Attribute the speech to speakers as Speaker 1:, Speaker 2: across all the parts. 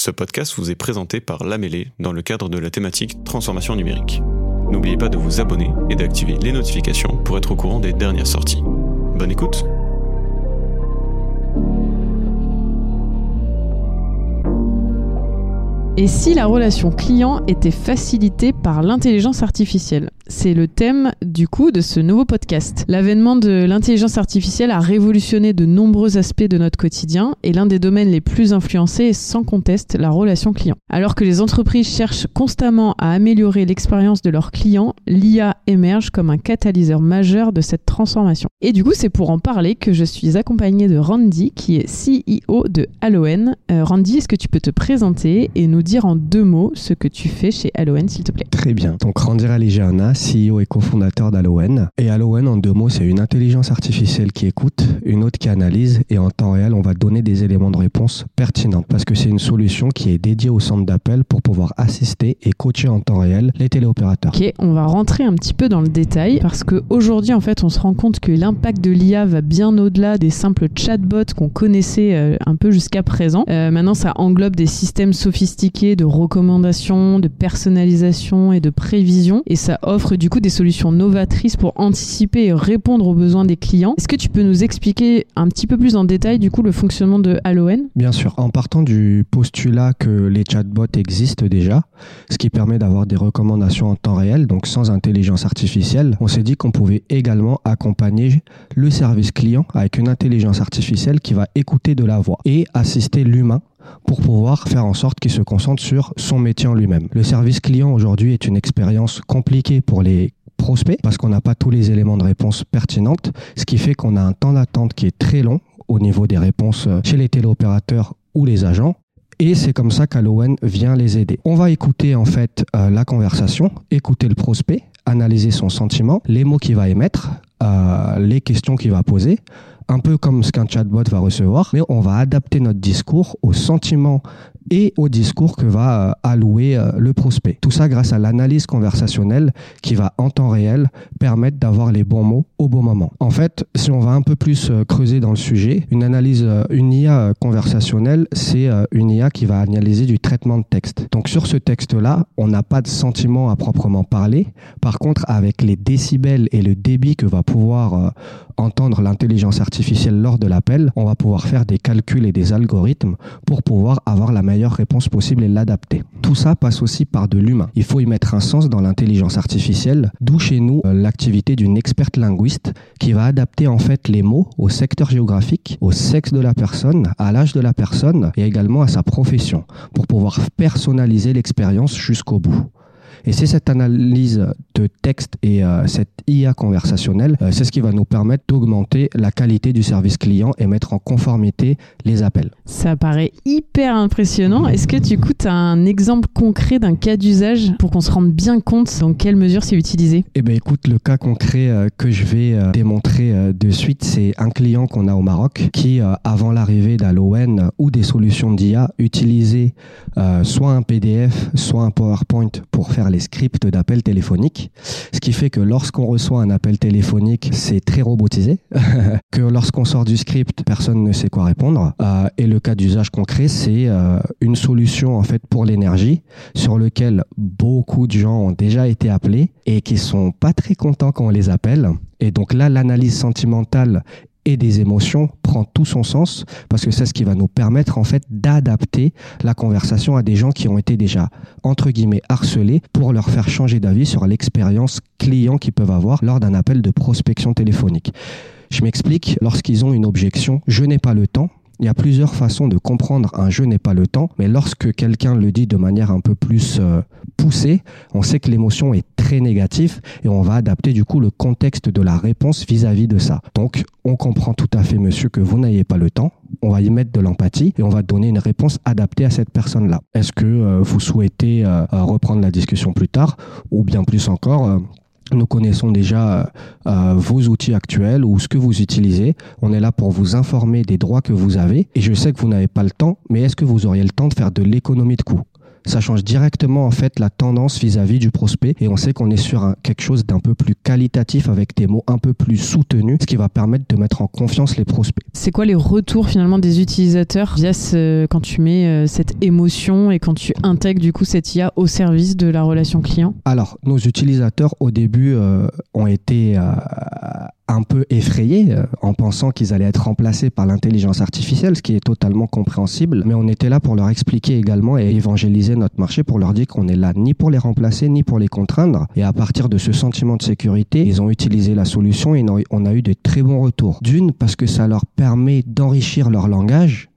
Speaker 1: Ce podcast vous est présenté par Lamélé dans le cadre de la thématique Transformation numérique. N'oubliez pas de vous abonner et d'activer les notifications pour être au courant des dernières sorties. Bonne écoute
Speaker 2: Et si la relation client était facilitée par l'intelligence artificielle? C'est le thème du coup de ce nouveau podcast. L'avènement de l'intelligence artificielle a révolutionné de nombreux aspects de notre quotidien et l'un des domaines les plus influencés est sans conteste la relation client. Alors que les entreprises cherchent constamment à améliorer l'expérience de leurs clients, l'IA émerge comme un catalyseur majeur de cette transformation. Et du coup, c'est pour en parler que je suis accompagnée de Randy qui est CEO de Haloen. Euh, Randy, est-ce que tu peux te présenter et nous dire en deux mots ce que tu fais chez Haloen s'il te plaît?
Speaker 3: Très bien. Donc Randy CEO et cofondateur d'Aloen. Et Aloen, en deux mots, c'est une intelligence artificielle qui écoute, une autre qui analyse, et en temps réel, on va donner des éléments de réponse pertinents. Parce que c'est une solution qui est dédiée au centre d'appel pour pouvoir assister et coacher en temps réel les téléopérateurs.
Speaker 2: Ok, on va rentrer un petit peu dans le détail, parce qu'aujourd'hui, en fait, on se rend compte que l'impact de l'IA va bien au-delà des simples chatbots qu'on connaissait euh, un peu jusqu'à présent. Euh, maintenant, ça englobe des systèmes sophistiqués de recommandations, de personnalisation et de prévision, et ça offre du coup des solutions novatrices pour anticiper et répondre aux besoins des clients. Est-ce que tu peux nous expliquer un petit peu plus en détail du coup le fonctionnement de Haloen
Speaker 3: Bien sûr, en partant du postulat que les chatbots existent déjà, ce qui permet d'avoir des recommandations en temps réel, donc sans intelligence artificielle, on s'est dit qu'on pouvait également accompagner le service client avec une intelligence artificielle qui va écouter de la voix et assister l'humain pour pouvoir faire en sorte qu'il se concentre sur son métier en lui-même. Le service client aujourd'hui est une expérience compliquée pour les prospects parce qu'on n'a pas tous les éléments de réponse pertinentes, ce qui fait qu'on a un temps d'attente qui est très long au niveau des réponses chez les téléopérateurs ou les agents. Et c'est comme ça qu'Alowen vient les aider. On va écouter en fait euh, la conversation, écouter le prospect, analyser son sentiment, les mots qu'il va émettre, euh, les questions qu'il va poser, un peu comme ce qu'un chatbot va recevoir, mais on va adapter notre discours au sentiment et au discours que va euh, allouer euh, le prospect. Tout ça grâce à l'analyse conversationnelle qui va en temps réel permettre d'avoir les bons mots au bon moment. En fait, si on va un peu plus euh, creuser dans le sujet, une analyse, une IA conversationnelle, c'est une IA qui va analyser du traitement de texte. Donc sur ce texte-là, on n'a pas de sentiment à proprement parler. Par contre, avec les décibels et le débit que va pouvoir entendre l'intelligence artificielle lors de l'appel, on va pouvoir faire des calculs et des algorithmes pour pouvoir avoir la meilleure réponse possible et l'adapter. Tout ça passe aussi par de l'humain. Il faut y mettre un sens dans l'intelligence artificielle, d'où chez nous euh, l'activité d'une experte linguiste qui va adapter en fait les mots au secteur géographique, au sexe de la personne, à l'âge de la personne et également à sa profession pour pouvoir personnaliser l'expérience jusqu'au bout. Et c'est cette analyse de texte et euh, cette IA conversationnelle, euh, c'est ce qui va nous permettre d'augmenter la qualité du service client et mettre en conformité les appels.
Speaker 2: Ça paraît hyper impressionnant. Est-ce que tu coûtes un exemple concret d'un cas d'usage pour qu'on se rende bien compte dans quelle mesure c'est utilisé?
Speaker 3: Eh bien écoute, le cas concret euh, que je vais démontrer de suite, c'est un client qu'on a au Maroc qui, avant l'arrivée d'Aloen ou des solutions d'IA, utilisait soit un PDF, soit un PowerPoint pour faire les scripts d'appels téléphoniques. Ce qui fait que lorsqu'on reçoit un appel téléphonique, c'est très robotisé. que lorsqu'on sort du script, personne ne sait quoi répondre. Euh, et le cas d'usage concret, c'est euh, une solution en fait pour l'énergie sur lequel beaucoup de gens ont déjà été appelés et qui sont pas très contents quand on les appelle. Et donc là, l'analyse sentimentale et des émotions prend tout son sens parce que c'est ce qui va nous permettre en fait d'adapter la conversation à des gens qui ont été déjà entre guillemets harcelés pour leur faire changer d'avis sur l'expérience client qu'ils peuvent avoir lors d'un appel de prospection téléphonique. Je m'explique, lorsqu'ils ont une objection, je n'ai pas le temps, il y a plusieurs façons de comprendre un jeu n'est pas le temps, mais lorsque quelqu'un le dit de manière un peu plus euh, on sait que l'émotion est très négative et on va adapter du coup le contexte de la réponse vis-à-vis de ça. Donc, on comprend tout à fait, monsieur, que vous n'ayez pas le temps. On va y mettre de l'empathie et on va donner une réponse adaptée à cette personne-là. Est-ce que euh, vous souhaitez euh, reprendre la discussion plus tard ou bien plus encore nous connaissons déjà euh, vos outils actuels ou ce que vous utilisez. On est là pour vous informer des droits que vous avez. Et je sais que vous n'avez pas le temps, mais est-ce que vous auriez le temps de faire de l'économie de coûts? Ça change directement en fait la tendance vis-à-vis du prospect et on sait qu'on est sur quelque chose d'un peu plus qualitatif avec des mots un peu plus soutenus, ce qui va permettre de mettre en confiance les prospects.
Speaker 2: C'est quoi les retours finalement des utilisateurs via quand tu mets euh, cette émotion et quand tu intègres du coup cette IA au service de la relation client?
Speaker 3: Alors, nos utilisateurs au début euh, ont été euh, un peu effrayés euh, en pensant qu'ils allaient être remplacés par l'intelligence artificielle, ce qui est totalement compréhensible. Mais on était là pour leur expliquer également et évangéliser notre marché pour leur dire qu'on est là ni pour les remplacer ni pour les contraindre. Et à partir de ce sentiment de sécurité, ils ont utilisé la solution et on a eu de très bons retours. D'une, parce que ça leur permet d'enrichir leur langage.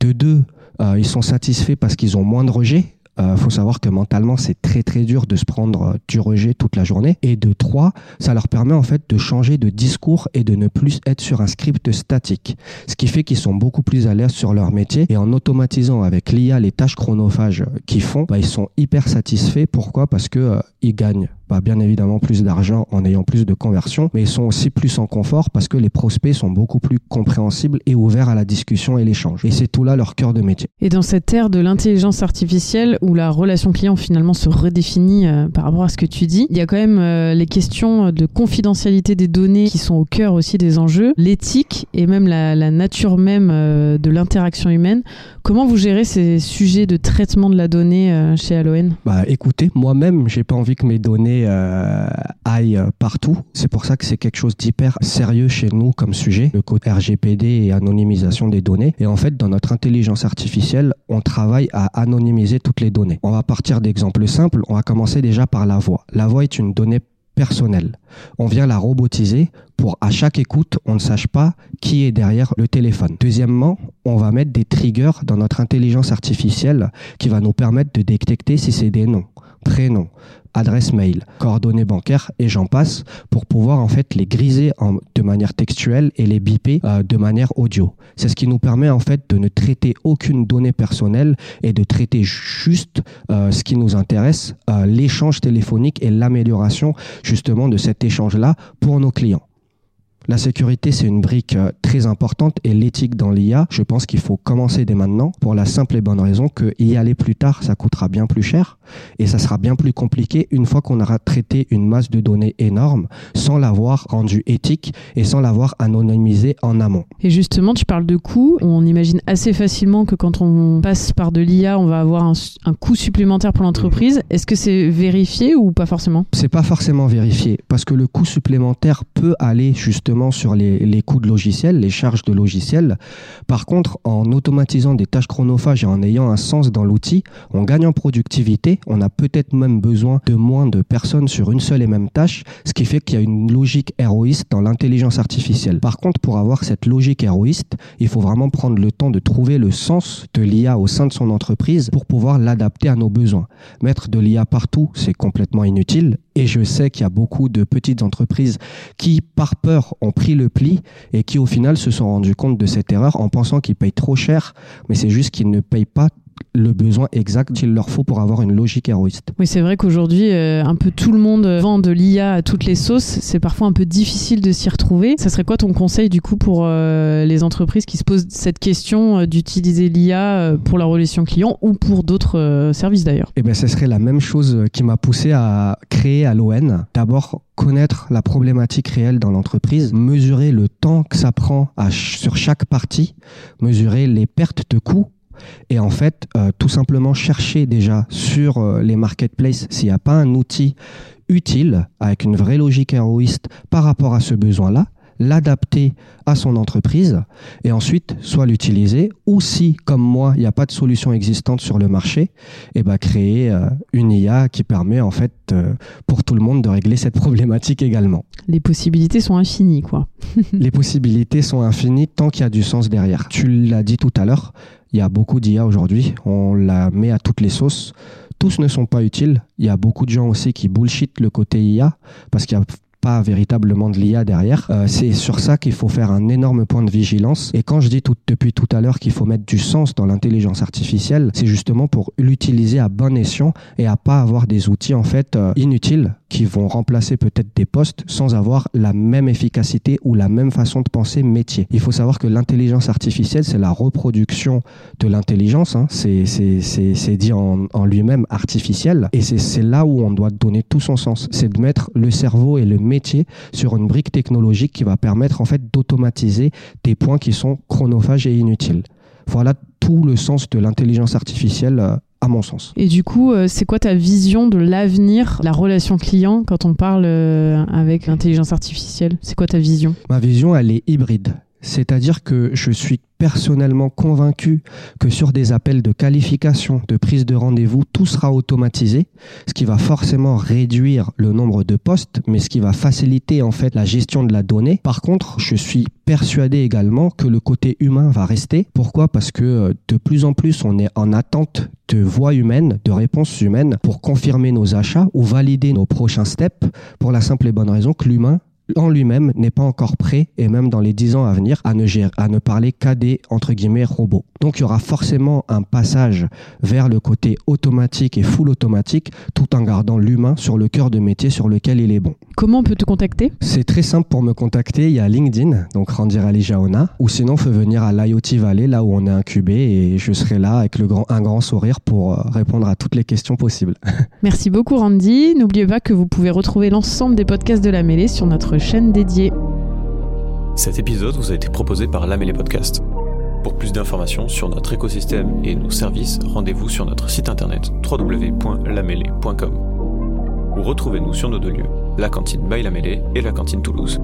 Speaker 3: De deux, euh, ils sont satisfaits parce qu'ils ont moins de rejets euh, faut savoir que mentalement, c'est très très dur de se prendre euh, du rejet toute la journée. Et de trois, ça leur permet en fait de changer de discours et de ne plus être sur un script statique. Ce qui fait qu'ils sont beaucoup plus à l'aise sur leur métier. Et en automatisant avec l'IA les tâches chronophages qu'ils font, bah, ils sont hyper satisfaits. Pourquoi? Parce que euh, ils gagnent bah, bien évidemment plus d'argent en ayant plus de conversions, mais ils sont aussi plus en confort parce que les prospects sont beaucoup plus compréhensibles et ouverts à la discussion et l'échange. Et c'est tout là leur cœur de métier.
Speaker 2: Et dans cette ère de l'intelligence artificielle où la relation client finalement se redéfinit euh, par rapport à ce que tu dis, il y a quand même euh, les questions de confidentialité des données qui sont au cœur aussi des enjeux, l'éthique et même la, la nature même euh, de l'interaction humaine. Comment vous gérez ces sujets de traitement de la donnée chez Aloen
Speaker 3: Bah écoutez, moi-même, j'ai pas envie que mes données euh, aille partout. C'est pour ça que c'est quelque chose d'hyper sérieux chez nous comme sujet, le code RGPD et anonymisation des données. Et en fait, dans notre intelligence artificielle, on travaille à anonymiser toutes les données. On va partir d'exemples simples. On va commencer déjà par la voix. La voix est une donnée personnelle. On vient la robotiser pour à chaque écoute, on ne sache pas qui est derrière le téléphone. Deuxièmement, on va mettre des triggers dans notre intelligence artificielle qui va nous permettre de détecter si c'est des noms, prénoms, adresse mail, coordonnées bancaires et j'en passe pour pouvoir en fait les griser de manière textuelle et les biper euh, de manière audio. C'est ce qui nous permet en fait de ne traiter aucune donnée personnelle et de traiter juste euh, ce qui nous intéresse, euh, l'échange téléphonique et l'amélioration justement de cet échange-là pour nos clients. La sécurité, c'est une brique euh, très importante et l'éthique dans l'IA, je pense qu'il faut commencer dès maintenant pour la simple et bonne raison que y aller plus tard, ça coûtera bien plus cher et ça sera bien plus compliqué une fois qu'on aura traité une masse de données énorme sans l'avoir rendu éthique et sans l'avoir anonymisé en amont.
Speaker 2: Et justement, tu parles de coûts. On imagine assez facilement que quand on passe par de l'IA, on va avoir un, un coût supplémentaire pour l'entreprise. Est-ce que c'est vérifié ou pas forcément?
Speaker 3: C'est pas forcément vérifié parce que le coût supplémentaire peut aller justement sur les, coûts de logiciels, les charges de logiciels. Par contre, en automatisant des tâches chronophages et en ayant un sens dans l'outil, on gagne en productivité. On a peut-être même besoin de moins de personnes sur une seule et même tâche, ce qui fait qu'il y a une logique héroïste dans l'intelligence artificielle. Par contre, pour avoir cette logique héroïste, il faut vraiment prendre le temps de trouver le sens de l'IA au sein de son entreprise pour pouvoir l'adapter à nos besoins. Mettre de l'IA partout, c'est complètement inutile. Et je sais qu'il y a beaucoup de petites entreprises qui, par peur, ont pris le pli et qui, au final, se sont rendus compte de cette erreur en pensant qu'ils payent trop cher. Mais c'est juste qu'ils ne payent pas le besoin exact qu'il leur faut pour avoir une logique héroïste.
Speaker 2: Oui, c'est vrai qu'aujourd'hui, euh, un peu tout le monde vend de l'IA à toutes les sauces. C'est parfois un peu difficile de s'y retrouver. Ça serait quoi ton conseil du coup pour euh, les entreprises qui se posent cette question euh, d'utiliser l'IA pour la relation client ou pour d'autres services d'ailleurs?
Speaker 3: Eh bien, ce serait la même chose qui m'a poussé à créer à l'ON. D'abord, connaître la problématique réelle dans l'entreprise, mesurer le temps que ça prend à, sur chaque partie, mesurer les pertes de coûts et en fait, euh, tout simplement chercher déjà sur euh, les marketplaces s'il n'y a pas un outil utile avec une vraie logique héroïste par rapport à ce besoin-là, l'adapter à son entreprise et ensuite soit l'utiliser ou si comme moi il n'y a pas de solution existante sur le marché et eh ben créer euh, une IA qui permet en fait pour tout le monde de régler cette problématique également.
Speaker 2: Les possibilités sont infinies quoi.
Speaker 3: les possibilités sont infinies tant qu'il y a du sens derrière. Tu l'as dit tout à l'heure, il y a beaucoup d'IA aujourd'hui, on la met à toutes les sauces. Tous ne sont pas utiles. Il y a beaucoup de gens aussi qui bullshit le côté IA parce qu'il n'y a pas véritablement de l'IA derrière. Euh, c'est sur ça qu'il faut faire un énorme point de vigilance. Et quand je dis depuis tout à l'heure qu'il faut mettre du sens dans l'intelligence artificielle, c'est justement pour l'utiliser à bon escient et à pas avoir des outils en fait euh, inutiles qui vont remplacer peut-être des postes sans avoir la même efficacité ou la même façon de penser métier. Il faut savoir que l'intelligence artificielle, c'est la reproduction de l'intelligence. Hein. C'est dit en lui-même artificiel. Et c'est là où on doit donner tout son sens. C'est de mettre le cerveau et le métier sur une brique technologique qui va permettre en fait d'automatiser des points qui sont chronophages et inutiles. Voilà tout le sens de l'intelligence artificielle euh, à mon sens.
Speaker 2: Et du coup, euh, c'est quoi ta vision de l'avenir, la relation client quand on parle euh, avec l'intelligence artificielle? C'est quoi ta vision?
Speaker 3: Ma vision, elle est hybride. C'est-à-dire que je suis personnellement convaincu que sur des appels de qualification, de prise de rendez-vous, tout sera automatisé, ce qui va forcément réduire le nombre de postes, mais ce qui va faciliter en fait la gestion de la donnée. Par contre, je suis persuadé également que le côté humain va rester. Pourquoi? Parce que euh, de plus en plus, on est en attente de voix humaines, de réponses humaines pour confirmer nos achats ou valider nos prochains steps pour la simple et bonne raison que l'humain en lui-même n'est pas encore prêt, et même dans les dix ans à venir, à ne, gérer, à ne parler qu'à des, entre guillemets, robots. Donc il y aura forcément un passage vers le côté automatique et full automatique, tout en gardant l'humain sur le cœur de métier sur lequel il est bon.
Speaker 2: Comment on peut te contacter?
Speaker 3: C'est très simple pour me contacter, il y a LinkedIn, donc Randir Ali Jaona, ou sinon, faut venir à l'IoT Valley, là où on est incubé, et je serai là avec le grand, un grand sourire pour euh, répondre à toutes les questions possibles.
Speaker 2: Merci beaucoup Randy. N'oubliez pas que vous pouvez retrouver l'ensemble des podcasts de la mêlée sur notre chaîne dédiée.
Speaker 1: Cet épisode vous a été proposé par La Mêlée Podcast. Pour plus d'informations sur notre écosystème et nos services, rendez-vous sur notre site internet www.lamêlée.com ou retrouvez-nous sur nos deux lieux, la cantine by La Mêlée et la cantine Toulouse.